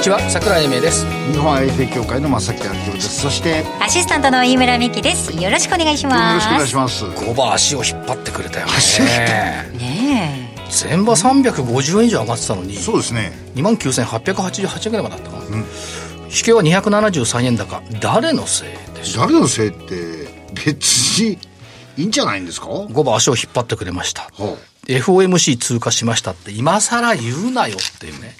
にちは桜井英明です。日本 IFA 協会の正木明夫です。そしてアシスタントの飯村美希です。よろしくお願いします。よろしくお願いします。5番足を引っ張ってくれたよね。足を引っ張ね前場350円以上上がってたのにそうですね。2万9888円ぐらいまであったかな、引けは273円高。誰のせいでしょ誰のせいって別にいいんじゃないんですか？は5番足を引っ張ってくれました。あ FOMC 通過しましたって今更言うなよっていうね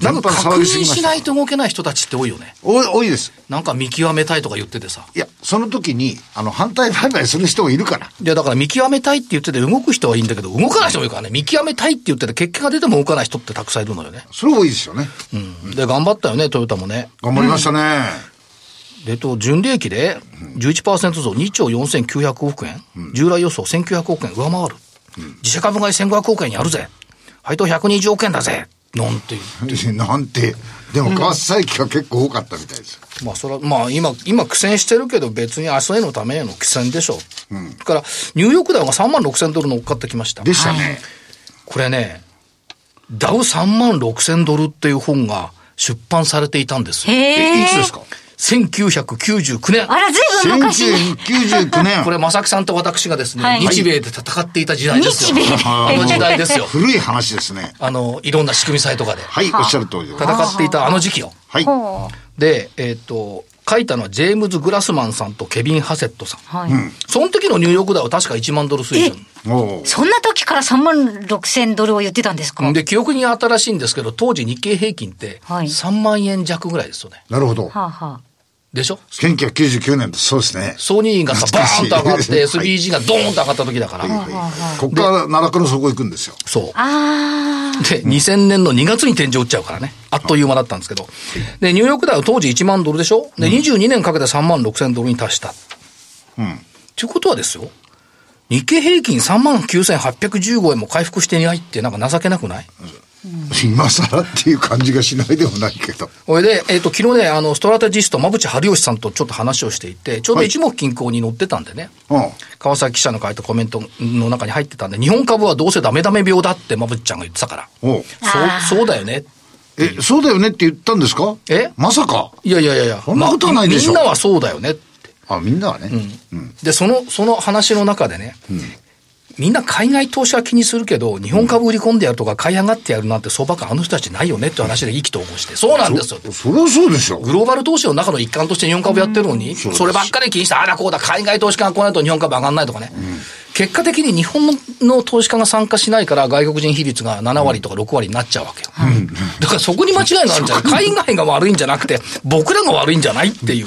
なんか確認しないと動けない人たちって多いよね多いですなんか見極めたいとか言っててさいやその時にあの反対売買する人もいるからいや、だから見極めたいって言ってて動く人はいいんだけど、動かない人もいるからね。見極めたいって言ってて結果が出ても動かない人ってたくさんいるのよね。それ多いですよねうん。で、頑張ったよね、トヨタもね。頑張りましたね、で、と、純利益で11%増2兆4900億円。従来予想1900億円上回る。自社株買い1500億円やるぜ。配当120億円だぜ。なんていう。なんてでも為替差益が結構多かったみたいです、まあ、それは、まあ、今、今苦戦してるけど、別に明日へのためへの苦戦でしょう。だから、ニューヨークダウが3万6千ドル乗っかってきました。でしたね、これね、ダウ3万6千ドルっていう本が出版されていたんですよ。えいつですか？1999年。あらずいぶん昔に1999年。これ、正木さんと私がですね、はい。日米で戦っていた時代ですよ。日米あの時代ですよ。古い。話ですねあの、いろんな仕組みサイトかで。はいおっしゃる通りで戦っていたあの時期よ。はい。ほで、えっ、と、書いたのはジェームズ・グラスマンさんとケビン・ハセットさん。うはい、その時のニューヨークダウは確か1万ドル水準。そんな時から3万6千ドルを言ってたんですか？で、記憶に新しいんですけど、当時日経平均ってはい。3万円弱ぐらいですよね。なるほど。はあ、はでしょ？1999年ですそうですねソニーがさ、バーンと上がって、SBG がドーンと上がった時だから。ここから奈落の底行くんですよそう。あ。あで、2000年の2月に天井打っちゃうからね。あっという間だったんですけど。で、ニューヨークダウ当時1万ドルでしょ？で、22年かけて3万6千ドルに達した。うんということはですよ。日経平均3万9815円も回復していないってなんか情けなくない？今更っていう感じがしないでもないけど。これで、えっ、と、昨日ね、あの、ストラテジスト、馬淵春吉さんとちょっと話をしていて、ちょうどはい。一目均衡に載ってたんでね。うん。川崎記者の書いたコメントの中に入ってたんで、日本株はどうせダメダメ病だって馬淵ちゃんが言ってたから。おう。そう、そうだよね。え、そうだよねって言ったんですか？え？まさか？いやいやいやいや。そんなことはないでしょ。まみんなはそうだよね。あ、みんなはね。で、その、その話の中でね、みんな海外投資は気にするけど、日本株売り込んでやるとか買い上がってやるなんて相場感あの人たちないよねって話で意気投合して。そうなんですよ。そりゃそうでしょ。グローバル投資の中の一環として日本株やってるのに、そればっかり気にして、あらこうだ、海外投資家が来ないと日本株上がんないとかね。結果的に日本のの投資家が参加しないから外国人比率が7割とか6割になっちゃうわけよ。だからそこに間違いがあるんじゃない？海外が悪いんじゃなくて、僕らが悪いんじゃないっていう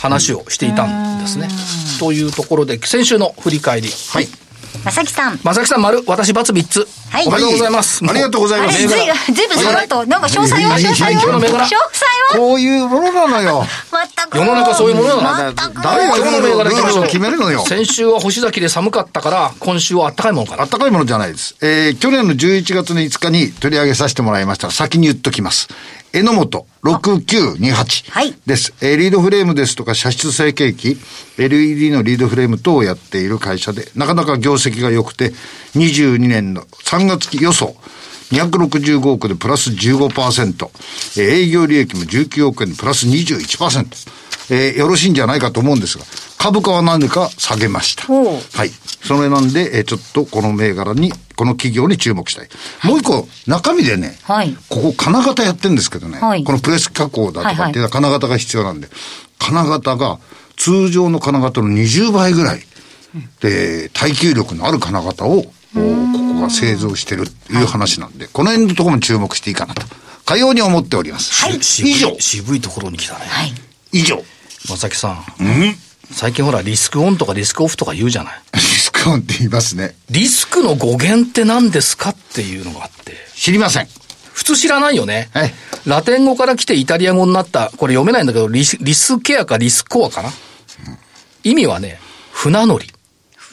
話をしていたんですね。というところで、先週の振り返り。はい。まさきさん。正木さん丸、私 ×3 つ。はいおめでとうございます。ありがとうございますずいぶん、ずいぶんその後、なんか詳細は詳細今日のは詳細銘柄はこういうものなのよ。全く。世の中そういうものなの全く。誰がル今日の銘柄を決めるのよ。先週は星崎で寒かったから、今週は暖かいものかなあっ。たかいものじゃないです。えー、去年の11月の5日に取り上げさせてもらいましたが、先に言っときます。榎本6928はい。です。えーリードフレームですとか、射出成形機、LED のリードフレーム等をやっている会社で、なかなか業績が良くて、22年の3月期予想、265億でプラス15%、えー営業利益も19億円でプラス21%。えーよろしいんじゃないかと思うんですが、株価は何でか下げました。はい。それなんで、えーちょっとこの銘柄に、この企業に注目したい。もう一個、中身でね、はいここ金型やってるんですけどね、はいこのプレス加工だとかっていうのは金型が必要なんで、金型が通常の金型の20倍ぐらい、で、耐久力のある金型を、ここが製造してるっていう話なんで、この辺のところも注目していいかなと。かように思っております。はい以上。渋いところに来たね。はい。以上。正木さん。最近ほら、リスクオンとかリスクオフとか言うじゃない。リスクオンって言いますね。リスクの語源って何ですかっていうのがあって。知りません。普通知らないよね。はいラテン語から来てイタリア語になった、これ読めないんだけど、リスリスケアかリスコアかな？意味はね、船乗り。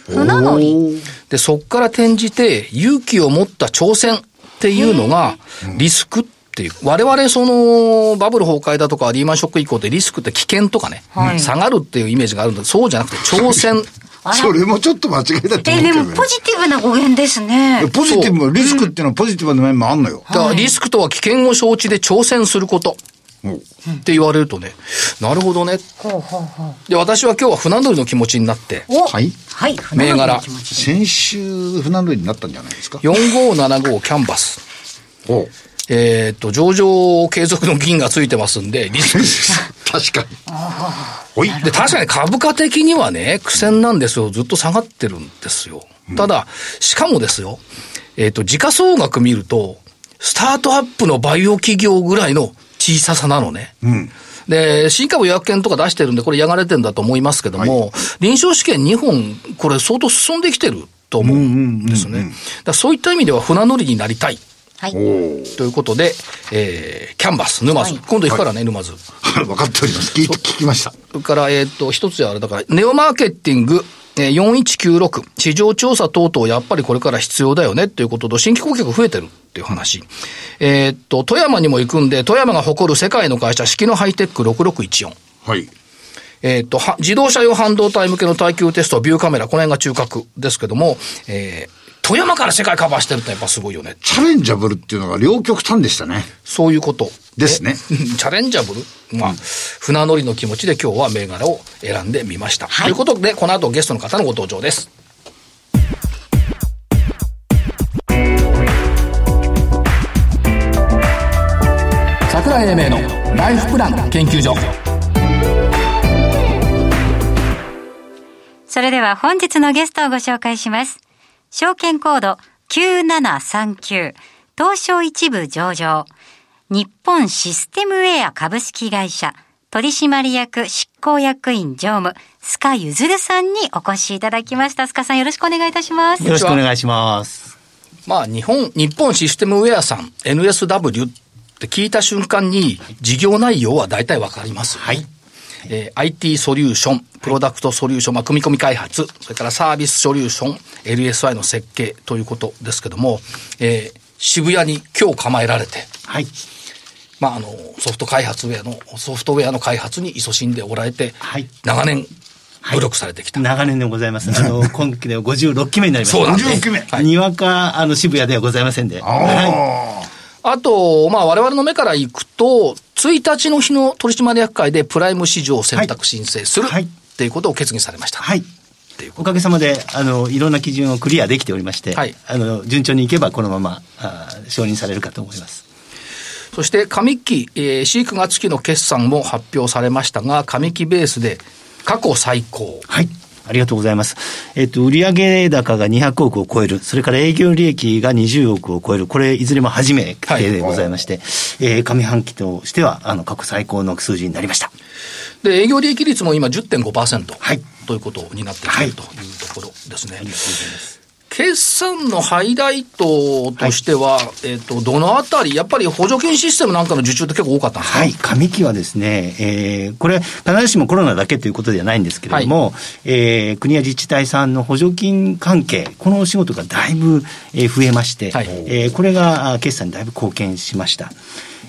船乗り？で、そこから転じて、勇気を持った挑戦っていうのが、リスクっていう。我々、その、バブル崩壊だとか、リーマンショック以降ってリスクって危険とかね、はい下がるっていうイメージがあるんだそうじゃなくて、挑戦。それもちょっと間違いだとえ、思うけどねでもポジティブな語源ですね。ポジティブも、リスクっていうのはポジティブな面もあんのよ。だからリスクとは危険を承知で挑戦すること。って言われるとね、なるほどね。ほうほうほう。で、私は今日は船乗りの気持ちになって、おはいはい、船乗りの気持ち先週、船乗りになったんじゃないですか？4575キャンバス。おえーっと、上場継続の銀がついてますんで、リスクです。確かに。で、確かに株価的にはね、苦戦なんですよ。ずっと下がってるんですよ。ただ、しかもですよ、えーっと、時価総額見ると、スタートアップのバイオ企業ぐらいの小ささなのね。で、新株予約券とか出してるんで、これ、やがれてんだと思いますけども、臨床試験2本、これ相当進んできてると思うんですね。だそういった意味では船乗りになりたい。はい。ということで、えー、キャンバス、沼津。今度行くからね、沼津。分かっております。聞いて、聞きました。それから、えっ、と、一つはあれだから、ネオマーケティング、えー4196、市場調査等々やっぱりこれから必要だよねっていうことと、新規顧客増えてるっていう話。えっと、富山にも行くんで、富山が誇る世界の会社、四季のハイテック6614。はい。えっと、は自動車用半導体向けの耐久テスト、ビューカメラ、この辺が中核ですけども、えー、富山から世界カバーしてるってやっぱすごいよね。チャレンジャブルっていうのが両極端でしたね。そういうこと。ですねえ チャレンジャブル？まあ、船乗りの気持ちで今日は銘柄を選んでみました。ということで、この後ゲストの方のご登場です。桜井英明のライフプラン研究所それでは本日のゲストをご紹介します。証券コード9739東証一部上場日本システムウェア株式会社取締役執行役員常務須賀ゆずるさんにお越しいただきました。須賀さんよろしくお願いいたします。よろしくお願いします。まあ、日本、日本システムウェアさん、NSW って聞いた瞬間に、事業内容は大体わかります、ね。はい。えー IT ソリューション、プロダクトソリューション、まあ、組み込み開発、それからサービスソリューション、LSI の設計ということですけども、えー渋谷に今日構えられて、はい。まあ、あの、ソフト開発ウェアの、ソフトウェアの開発に勤しんでおられて、はい長年、努力されてきた。長年でございます。あの、今期で56期目になりました。そうなんです56期目はいにわか、あの、渋谷ではございませんで。はあと、まあ、我々の目からいくと、1日の日の取締役会でプライム市場を選択申請する、はいっていうことを決議されました。い。はい。おかげさまで、あの、いろんな基準をクリアできておりまして、はいあの、順調にいけばこのまま、あ承認されるかと思います。そして、上期、えー、4、9月期の決算も発表されましたが、上期ベースで過去最高。はい。ありがとうございます。えっと、売上高が200億を超える、それから営業利益が20億を超える、これ、いずれも初めてでございまして、えー上半期としては、あの、過去最高の数字になりました。で、営業利益率も今10.5%。はいということになってきているというところですね。決算のハイライトとしては、えっ、と、どのあたり、やっぱり補助金システムなんかの受注って結構多かったんですか？はい、上期はですね、えーこれ、必ずしもコロナだけということではないんですけれども、えー国や自治体さんの補助金関係、このお仕事がだいぶ、えー増えまして、はい。えーこれがあ決算にだいぶ貢献しました。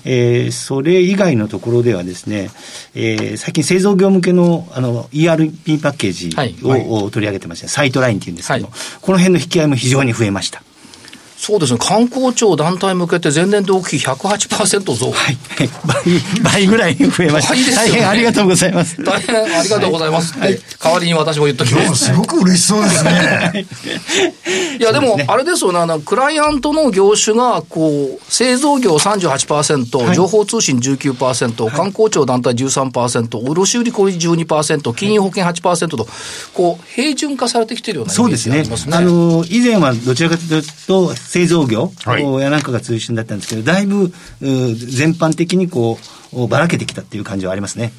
えーそれ以外のところではですね、えー最近製造業向けのあの ERP パッケージを、はいを取り上げてまして、サイトラインっていうんですけども、はいこの辺の引き合いも非常に増えました。そうですね。観光庁団体向けて前年同期比108%増。はい。倍、倍ぐらい増えました。ね大変ありがとうございます。大変ありがとうございますって、代わりに私も言っときます。すごく嬉しそうですね。いや、でも、あれですよね、あの、クライアントの業種が、こう、製造業38%、はい情報通信19%、観光庁団体13%、卸売小売12%、金融保険8%と、こう、平準化されてきてるようなイメーそうですねジがありますね。あの、以前はどちらかというと、製造業はいやなんかが中心だったんですけど、だいぶ、う全般的にこう、ばらけてきたっていう感じはありますね。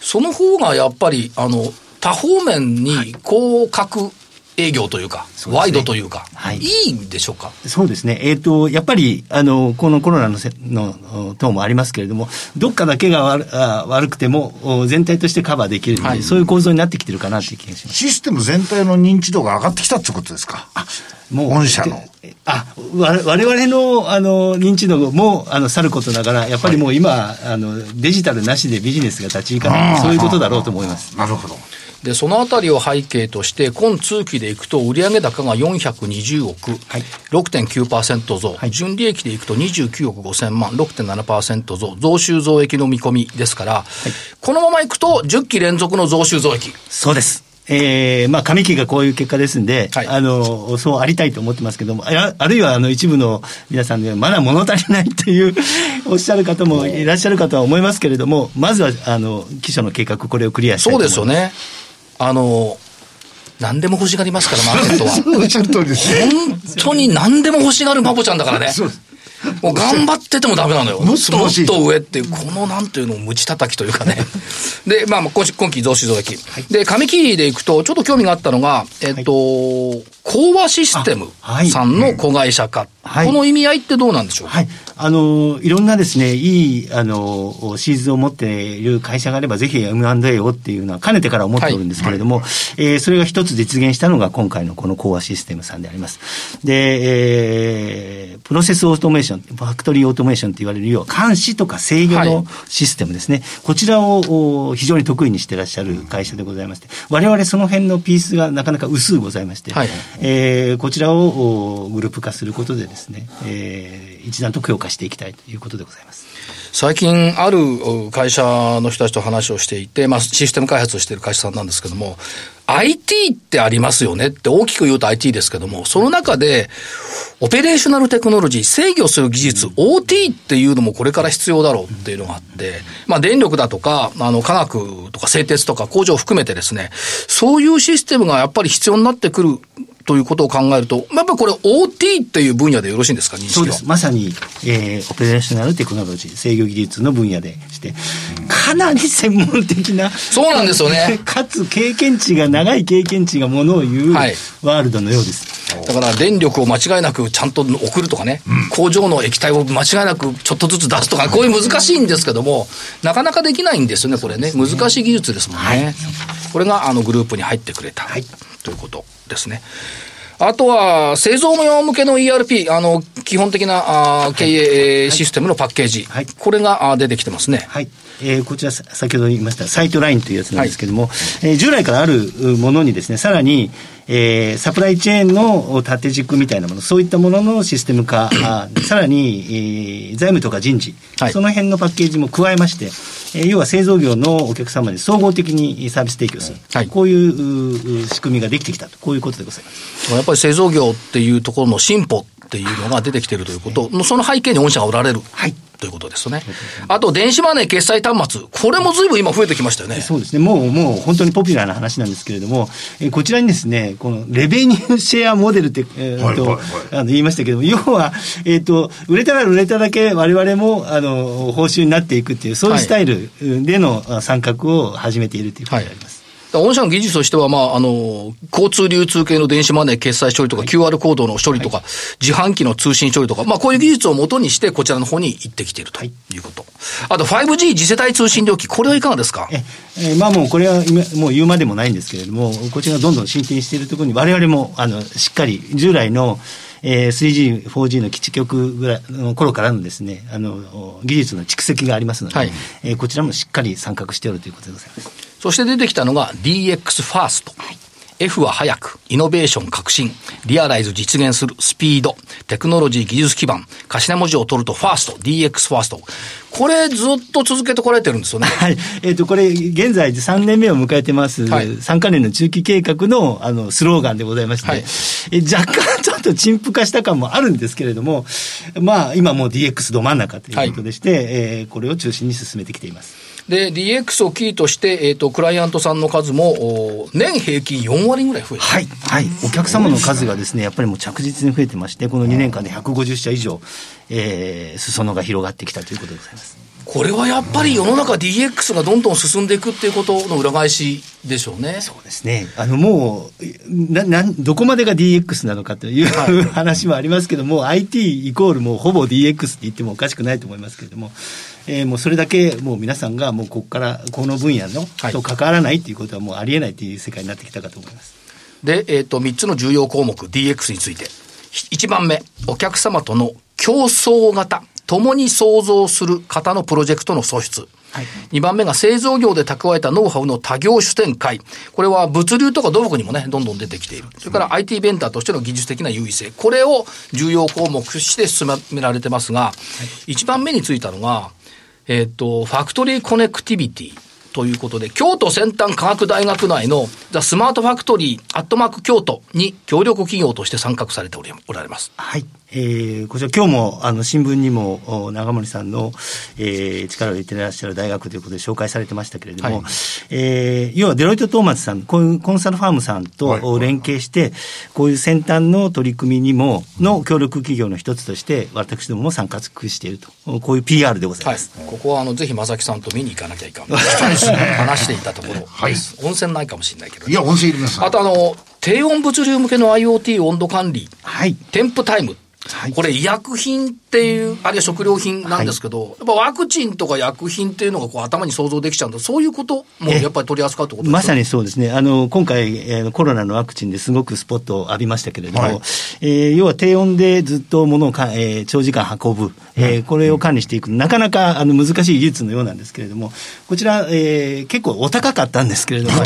その方がやっぱり、あの、多方面に、こう、各営業というか、うね、ワイドというか、はい、いいんでしょうか？そうですね。えっ、ー、と、やっぱり、あの、このコロナのせの等もありますけれども、どっかだけが悪あ悪くても、全体としてカバーできるはい、そういう構造になってきてるかなという気がします。システム全体の認知度が上がってきたってことですか？あ、もう。御社の。あ、わ我々の、あの、認知度も、あの、さることながら、やっぱりもう今、はい、あの、デジタルなしでビジネスが立ち行かない、そういうことだろうと思います。なるほど。で、そのあたりを背景として、今通期でいくと、売上高が420億、はい、6.9%増、はい、純利益でいくと29億5000万、6.7%増、増収増益の見込みですから、はい、このままいくと、10期連続の増収増益。そうです。えー、まあ、上期がこういう結果ですんで、はい、あの、そうありたいと思ってますけども、ああるいは、あの、一部の皆さんで、まだ物足りないという おっしゃる方もいらっしゃるかとは思いますけれども、まずは、あの、基礎の計画、これをクリアしたいと思います。そうですよね。あの、何でも欲しがりますから、マーケットは。おっしゃる通りです。本当に何でも欲しがるマボちゃんだからね。そうです。もう頑張っててもダメなのよ。もっともっと上っていう、このなんていうの、無知叩きというかね。で、まあ、今今期増収増益。はい、で、上期でいくと、ちょっと興味があったのが、えっと、はい、講和システムさんの子会社化。はい、この意味合いってどうなんでしょう？か、はい、あの、いろんなですね、いい、あの、シーズンを持っている会社があれば、ぜひ M&A をっていうのは、かねてから思っておるんですけれども、はい、えー、それが一つ実現したのが、今回のこの講和システムさんであります。で、えー、プロセスオートメーション、ファクトリーオートメーションと言われるよう、監視とか制御のシステムですね、はい、こちらを非常に得意にしていらっしゃる会社でございまして、我々その辺のピースがなかなか薄うございまして、はい、えー、こちらをグループ化することでですね、えー、一段と強化していきたいということでございます。最近、ある会社の人たちと話をしていて、まあ、システム開発をしている会社さんなんですけども、IT ってありますよねって大きく言うと IT ですけども、その中で、オペレーショナルテクノロジー、制御する技術、OT っていうのもこれから必要だろうっていうのがあって、まあ電力だとか、あの科学とか製鉄とか工場を含めてですね、そういうシステムがやっぱり必要になってくるということを考えると、やっぱりこれ OT っていう分野でよろしいんですか、そうです。まさに、えー、オペレーショナルテクノロジー、制御技術の分野でして、かなり専門的な。そうなんですよね。かつ経験値が、長い経験値がものを言う、ワールドのようです。だから電力を間違いなくちゃんと送るとかね、うん、工場の液体を間違いなくちょっとずつ出すとか、こういう難しいんですけども、なかなかできないんですよね、これね。難しい技術ですもんね。はい、これがあのグループに入ってくれた、はい、ということですね。あとは、製造業向けの ERP、あの、基本的なあ経営システムのパッケージ。はい、これが出てきてますね。はい。えー、こちら、先ほど言いました、サイトラインというやつなんですけれども、はい、えー、従来からあるものにですね、さらに、えー、サプライチェーンの縦軸みたいなもの、そういったもののシステム化、さらに、えー、財務とか人事、はい、その辺のパッケージも加えまして、えー、要は製造業のお客様に総合的にサービス提供する、はい、こういう仕組みができてきたと、こういうことでございます。やっぱり製造業っていうところの進歩っていうのが出てきているということ、その背景に御社がおられる。はいということですね。あと、電子マネー決済端末。これも随分今増えてきましたよね。そうですね。もう、もう本当にポピュラーな話なんですけれども、えこちらにですね、このレベニューシェアモデルって、えー、と、あの言いましたけども、要は、えっ、ー、と、売れたら売れただけ我々も、あの、報酬になっていくっていう、そういうスタイルでの参画を始めているということであります。はい御社の技術としては、まあ、あの、交通流通系の電子マネー決済処理とか、QR コードの処理とか、自販機の通信処理とか、まあ、こういう技術をもとにして、こちらの方に行ってきているとい。うこと。あと、5G 次世代通信料金、これはいかがですか？え、えまあもう、これはもう言うまでもないんですけれども、こちらがどんどん進展しているところに、我々も、あの、しっかり、従来の、えー、3G、4G の基地局ぐらいの頃からのですね、あの、技術の蓄積がありますので、はい、えー、こちらもしっかり参画しておるということでございます。そして出てきたのが DX ファースト。はい F は早く、イノベーション革新、リアライズ実現するスピード、テクノロジー技術基盤、頭文字を取るとファースト、DX ファースト。これずっと続けてこられてるんですよね。はい。えっ、ー、と、これ、現在3年目を迎えてます、はい、3カ年の中期計画の、あの、スローガンでございまして、はい、え若干 ちょっと陳腐化した感もあるんですけれども、まあ、今もう DX ど真ん中ということでして、はい、えー、これを中心に進めてきています。で、DX をキーとして、えっ、ー、と、クライアントさんの数も、年平均4割ぐらい増えてはい。はい。お客様の数がですね、やっぱりもう着実に増えてまして、この2年間で150社以上、えー、裾野が広がってきたということでございます。これはやっぱり世の中 DX がどんどん進んでいくっていうことの裏返しでしょうね。そうですね。あの、もう、な、な、どこまでが DX なのかという、はい、話もありますけども、IT イコールもうほぼ DX って言ってもおかしくないと思いますけれども、えー、もうそれだけもう皆さんがもうここからこの分野のと関わらないっていうことはもうありえないという世界になってきたかと思います。で、えっ、ー、と、3つの重要項目 DX について。1番目、お客様との競争型。共に創造する方のプロジェクトの創出。はい、2番目が製造業で蓄えたノウハウの多業種展開。これは物流とか土木にもね、どんどん出てきている。それから IT ベンダーとしての技術的な優位性。これを重要項目として進められてますが、はい、1番目についたのが、えっ、ー、と、ファクトリーコネクティビティ。ということで、京都先端科学大学内のザ・スマートファクトリー、アットマーク京都に協力企業として参画されておられます。はい。えー、こちら今日もあの新聞にも長森さんの、えー、力を入れていらっしゃる大学ということで紹介されてましたけれども、はい、えー、要はデロイト・トーマツさん、こういうコンサルファームさんと連携して、こういう先端の取り組みにも、の協力企業の一つとして、私どもも参加していると、こういう PR でございます。はい、ここはあのぜひ正木さんと見に行かなきゃいかん。話していたところ、はい、温泉ないかもしれないけど、いや、温泉いります。あとあの、低温物流向けの IoT 温度管理、はい、添付タイムはい、これ医薬品っていう、あるいは食料品なんですけど、はい、やっぱワクチンとか薬品っていうのがこう頭に想像できちゃうんだそういうこともやっぱり取り扱うってことまさにそうですね。あの、今回、えー、コロナのワクチンですごくスポットを浴びましたけれども、はい、えー、要は低温でずっと物をか、えー、長時間運ぶ、えー、これを管理していく、なかなかあの難しい技術のようなんですけれども、こちら、えー、結構お高かったんですけれども、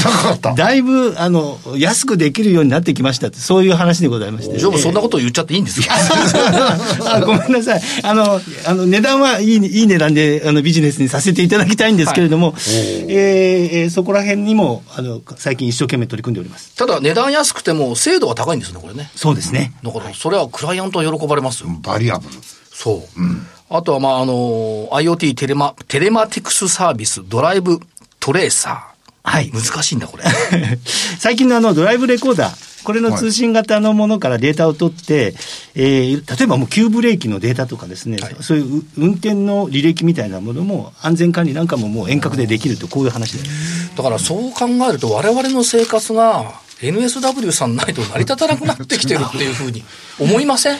だいぶ、あの、安くできるようになってきましたって、そういう話でございまして。そんなこと言っちゃっていいんですか？あごめんなさい。あの、あの値段はいいいい値段であのビジネスにさせていただきたいんですけれども、はい、えー、そこら辺にもあの最近一生懸命取り組んでおります。ただ値段安くても精度は高いんですね、これね。そうですね。だから、それはクライアントは喜ばれますよ。バリアブル。そう。うん、あとは、まあ、あの、IoT テレマ、テレマティクスサービス、ドライブトレーサー。はい。難しいんだ、これ。最近のあの、ドライブレコーダー。これの通信型のものからデータを取って、えー、例えばもう急ブレーキのデータとかですね、はい、そういう運転の履歴みたいなものも、安全管理なんかももう遠隔でできると、こういう話でだからそう考えると、われわれの生活が、NSW さんないと成り立たなくなってきてるっていうふうに思いません？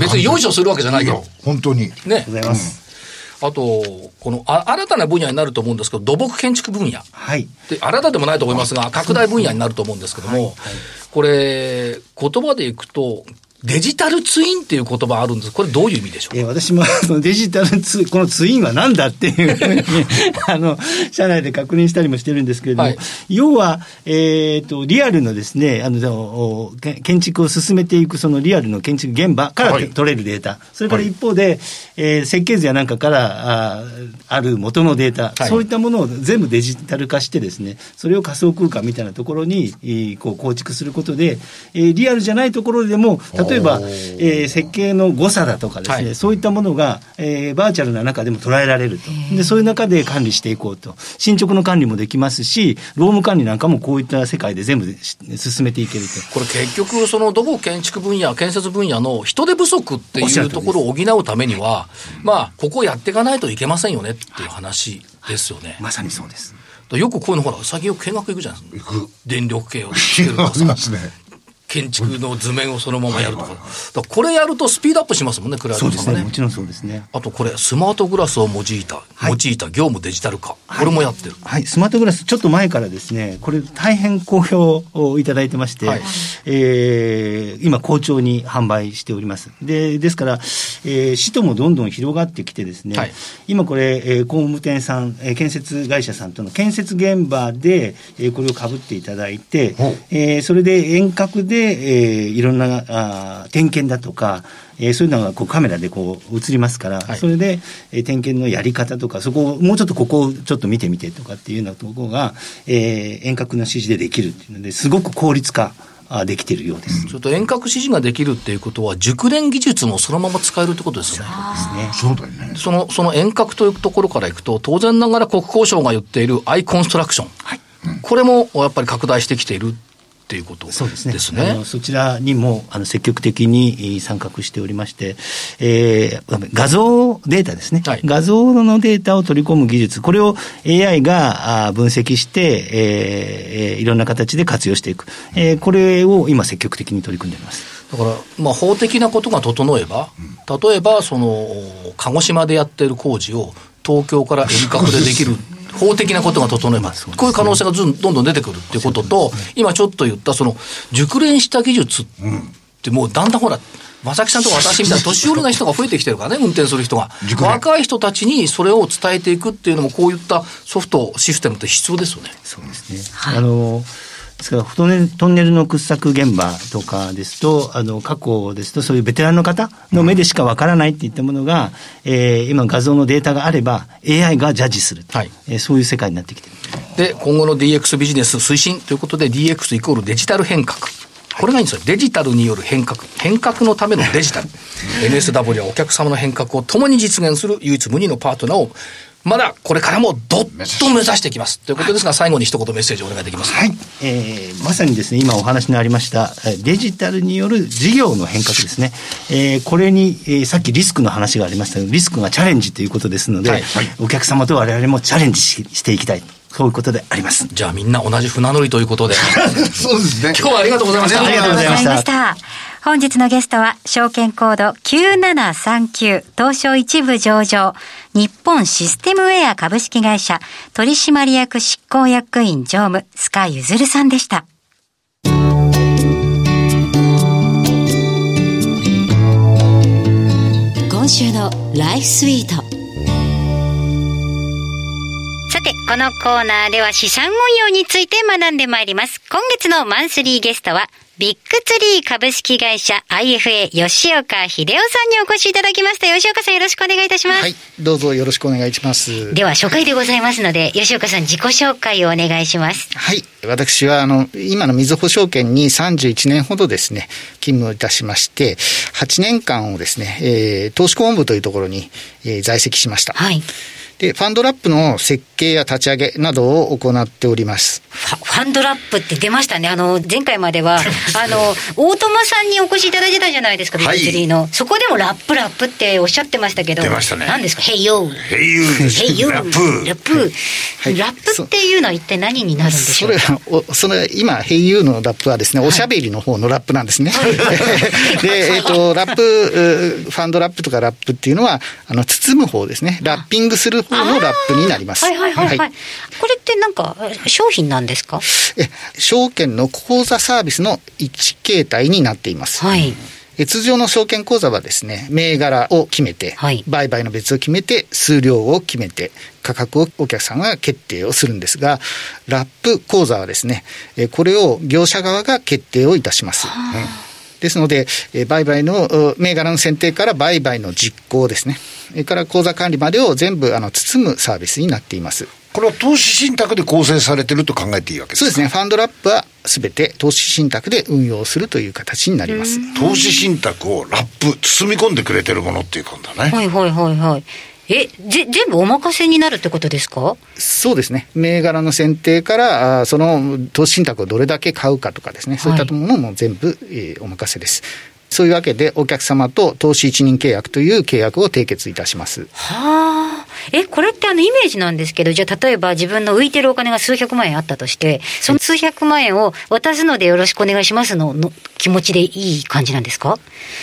別によいしょするわけじゃないけど。本当に。ね。ございます。あと、このあ新たな分野になると思うんですけど、土木建築分野。はい。で、新たでもないと思いますが、拡大分野になると思うんですけども、はいはい、これ、言葉でいくと、デジタルツインっていう言葉あるんです。これどういう意味でしょう？え私もそのデジタルツこのツインは何だっていうふうに あの、社内で確認したりもしてるんですけれども、はい、要は、えっ、ー、と、リアルのですね、あの、建築を進めていくそのリアルの建築現場から取れるデータ、はい、それから一方で、はい、えー、設計図やなんかからあある元のデータ、そういったものを全部デジタル化してですね、それを仮想空間みたいなところに、こう構築することで、えー、リアルじゃないところでも、例えば例えば、えー、設計の誤差だとかですね、はい、そういったものが、えー、バーチャルな中でも捉えられると。で、そういう中で管理していこうと。進捗の管理もできますし、労務管理なんかもこういった世界で全部進めていけると。これ結局、その土木建築分野、建設分野の人手不足っていうところを補うためには、まあ、ここやっていかないといけませんよねっていう話ですよね。はい、まさにそうです。よくこういうのほら、最近よく見学行くじゃないですか。電力系をつけるとかさ。建築の図面をそのままやるとか。かこれやるとスピードアップしますもんね、クライアントさんがね。もちろんそうですね。あとこれ、スマートグラスを用いた、はい、用いた業務デジタル化。これもやってる、はい。はい。スマートグラス、ちょっと前からですね、これ大変好評をいただいてまして、はい、えー、今好調に販売しております。で、ですから、えー、使途もどんどん広がってきてですね、はい、今これ、えー、工務店さん、えー、建設会社さんとの建設現場で、えー、これをかぶっていただいて、えー、それで遠隔で、えー、いろんなあ点検だとか、えー、そういうのがこうカメラでこう映りますから、はい、それで、えー、点検のやり方とか、そこをもうちょっとここをちょっと見てみてとかっていうようなところが、えー、遠隔の指示でできるっていうので、すごく効率化。できているようです。ちょっと遠隔指示ができるっていうことは、熟練技術もそのまま使えるってことですよね。そうですね。そうだよね。その、その遠隔というところからいくと、当然ながら国交省が言っているアイコンストラクション。はい。これもやっぱり拡大してきているっっていうことですそうですね。そちらにもあの積極的にえー参画しておりまして、えー画像データですね、はい。画像のデータを取り込む技術、これを AI が分析して、えーえーいろんな形で活用していく、えーこれを今積極的に取り組んでます。だから、まあ、法的なことが整えば、例えば、その、鹿児島でやってる工事を、東京から遠隔でできる、法的なことが整えば、こういう可能性がずんどんどん出てくるっていうことと、今ちょっと言った、その、熟練した技術って、もうだんだんほら、正木さんとか私みたいな年寄りな人が増えてきてるからね、運転する人が。若い人たちにそれを伝えていくっていうのも、こういったソフト、システムって必要ですよね。そうですね。あのですからトンネルトンネルの掘削現場とかですと、あの過去ですと、そういうベテランの方の目でしかわからないっていったものが、えー今、画像のデータがあれば、AI がジャッジすると、はいえーそういう世界になってきてる。で、今後の DX ビジネス推進ということで、DX イコールデジタル変革。これがいいんですよ。デジタルによる変革。変革のためのデジタル。NSW はお客様の変革を共に実現する唯一無二のパートナーを、まだこれからもどっと目指していきます。ということですが、最後に一言メッセージをお願いできますか？えーまさにですね、今お話にありました、えーデジタルによる事業の変革ですね。えーこれに、えーさっきリスクの話がありましたけど、リスクがチャレンジということですので、はいお客様と我々もチャレンジししていきたい。そういうことであります。じゃあみんな同じ船乗りということで。そうですね。今日はありがとうございました。ありがとうございましたた。本日のゲストは、証券コード9739東証一部上場、日本システムウェア株式会社取締役執行役員常務、スカイゆずるさんでした。今週のライフスイートさて、このコーナーでは資産運用について学んでまいります。今月のマンスリーゲストは、ビッグツリー株式会社 IFA 吉岡秀夫さんにお越しいただきました。吉岡さんよろしくお願いいたします。はい、どうぞよろしくお願いします。では初回でございますので、吉岡さん自己紹介をお願いします。はい、私はあの今のみずほ証券に31年ほどですね勤務をいたしまして、8年間をですね、えー投資顧問部というところに、えー在籍しました。はい。で、ファンドラップの設計や立ち上げなどを行っております。ファンドラップって出ましたね。あの、前回までは、あの、大友さんにお越しいただいてたじゃないですか、ビッグツリーの。そこでもラップラップっておっしゃってましたけど。出ましたね何ですか？ Hey yo。Hey you hey yo。ラップラップ。はいラップっていうのは一体何になるんでしょうそれそれ今、 Hey you のラップはですね、おしゃべりの方のラップなんですね。で、えっ、と、ラップ、うファンドラップとかラップっていうのは、あの、包む方ですね。ラッピングする方のラップになります。はいはいはいはい。はいこれってなんか、商品なんですか？え証券の口座サービスの一形態になっています。はい。え通常の証券口座はですね、銘柄を決めて、はい売買の別を決めて、数量を決めて、価格をお客さんが決定をするんですが、ラップ口座はですね、えこれを業者側が決定をいたします。うんですので、え売買のお銘柄の選定から売買の実行ですね、それから口座管理までを全部あの包むサービスになっています。これは投資信託で構成されてると考えていいわけですか？そうですね、ファンドラップはすべて投資信託で運用するという形になります。投資信託をラップ、包み込んでくれてるものっていうことだね。はいはいはいはい。え、ぜ、全部お任せになるってことですか？そうですね、銘柄の選定から、あーその投資信託をどれだけ買うかとかですね、そういったものも全部、えーお任せです。そういうわけで、お客様と投資一任契約という契約を締結いたします。はあ。え、これってあのイメージなんですけど、じゃあ例えば自分の浮いてるお金が数百万円あったとして、その数百万円を渡すのでよろしくお願いしますのの気持ちでいい感じなんですか？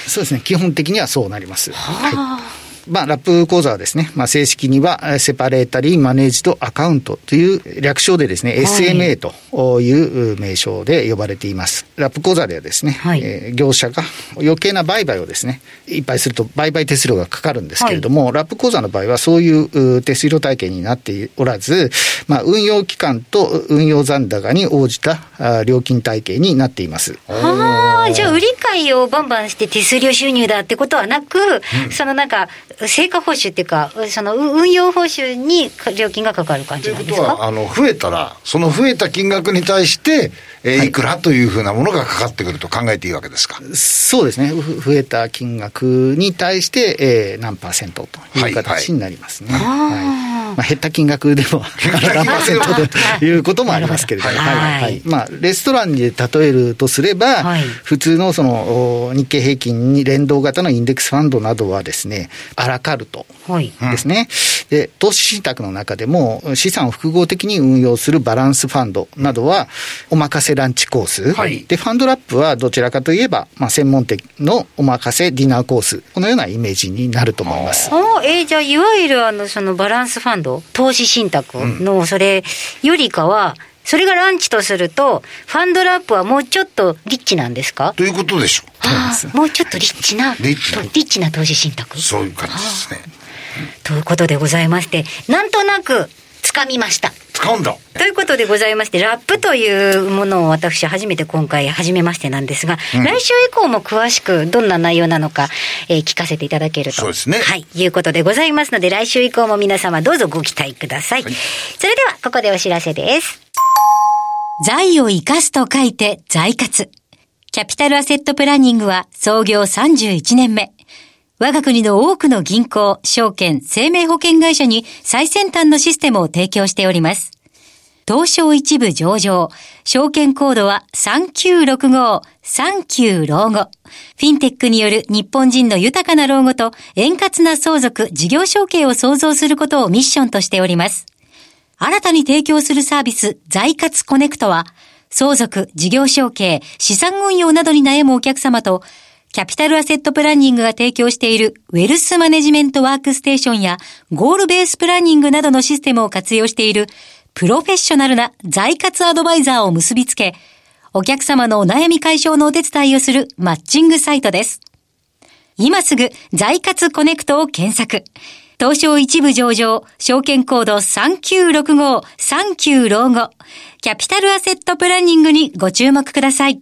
そうですね、基本的にはそうなります。はいはまあ、ラップ講座はですね、まあ、正式には、えーセパレータリーマネージドアカウントとい。う略称でですね、SMA という名称で呼ばれています。ラップ講座ではですね、はい。えー業者が余計な売買をですね、いっぱいすると売買手数料がかかるんですけれども、ラップ講座の場合はそういうう手数料体系になっておらず、まあ、運用期間と運用残高に応じたあ料金体系になっています。はあ、じゃあ売り買いをバンバンして手数料収入だってことはなく、そのなんか、成果報酬っていうか、そのう運用報酬に料金がかかる感というこじなんですか？とは、あの、増えたら、その増えた金額に対して、えーい、くらというふうなものがかかってくると考えていいわけですか？そうですね、ふ増えた金額に対して、えー何パーセントという形になりますね。はいまあ、減った金額でも何パーセントということもありますけれども、はいはいはいまあ、レストランで例えるとすれば、はい普通のそのお日経平均に連動型のインデックスファンドなどはですね、アラカルトはい。ですね。で、投資信託の中でも資産を複合的に運用するバランスファンドなどはお任せランチコース。はいで、ファンドラップはどちらかといえば、まあ、専門店のお任せディナーコース。このようなイメージになると思います。あえーじゃあ、いわゆるあの、そのバランスファンド、投資信託の、それよりかは、それがランチとすると、ファンドラップはもうちょっとリッチなんですか？ということでしょあーもうちょっとリッチな、リッチな。リッチな投資信託。う。そういう感じですね。ということでございまして、なんとなく、つかみました。使うんだ。ということでございまして、ラップというものを私初めて今回初めましてなんですが、来週以降も詳しくどんな内容なのか、えー聞かせていただけると。そうですねはい、いうことでございますので、来週以降も皆様どうぞご期待ください。それでは、ここでお知らせです。財を生かすと書いて財活。キャピタルアセットプランニングは創業31年目。我が国の多くの銀行、証券、生命保険会社に最先端のシステムを提供しております。東証一部上場。証券コードは3965、39老後。フィンテックによる日本人の豊かな老後と円滑な相続、事業承継を創造することをミッションとしております。新たに提供するサービス、財活コネクトは、相続、事業承継、資産運用などに悩むお客様と、キャピタルアセットプランニングが提供しているウェルスマネジメントワークステーションやゴールベースプランニングなどのシステムを活用しているプロフェッショナルな財活アドバイザーを結びつけ、お客様のお悩み解消のお手伝いをするマッチングサイトです。今すぐ財活コネクトを検索。東証一部上場、証券コード3965、39老後、キャピタルアセットプランニングにご注目ください。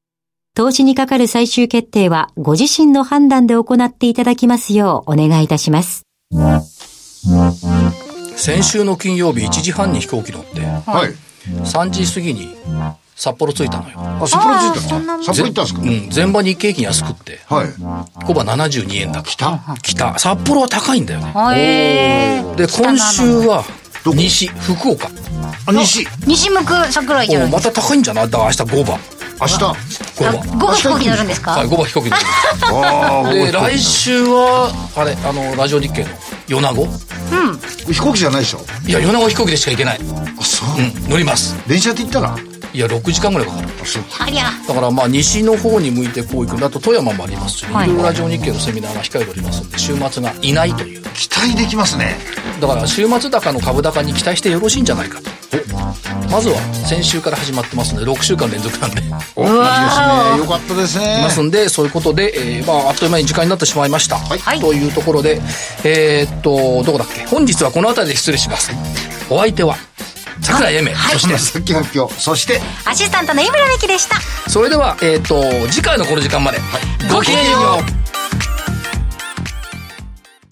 投資にかかる最終決定はご自身の判断で行っていただきますようお願いいたします。先週の金曜日1時半に飛行機乗って、はい。3時過ぎに札幌着いたのよ。あ、札幌着いたの？札幌行ったんですか？うん、全場日経平均安くって、はい。コバ72円だ。来た？来た。札幌は高いんだよね。へーで、今週は、西、福岡。あ、西。西向く桜井じゃなおまいですか。た高いんじゃない？だから明日5番。明日？5あ番。午後飛行機乗るんですか？はい、5番飛行機乗るああ、で、来週は、あれ、あの、ラジオ日経の米子飛行機じゃないでしょ。いや、米子飛行機でしか行けない。あ、そう。うん、乗ります。電車で行ったら？いや、6時間ぐらいかかる。あ、そう。ありゃ。だからまあ西の方に向いてこう行くんだと富山もありますし、はいいろいろラジオ日経のセミナーが控えておりますんで週末がいないという期待できますね。だから週末高の株高に期待してよろしいんじゃないかとまずは先週から始まってますんで6週間連続なんでいお、いいですね。よかったですね。ますんでそういうことで、えーまあ、あっという間に時間になってしまいました、はいというところでえーっとどこだっけ？本日はこの辺りで失礼しますお相手は桜井英明、そしてさっき発表。そして、アシスタントの井村美樹でした。それでは、えーっと次回のこの時間まで、ごきげんよう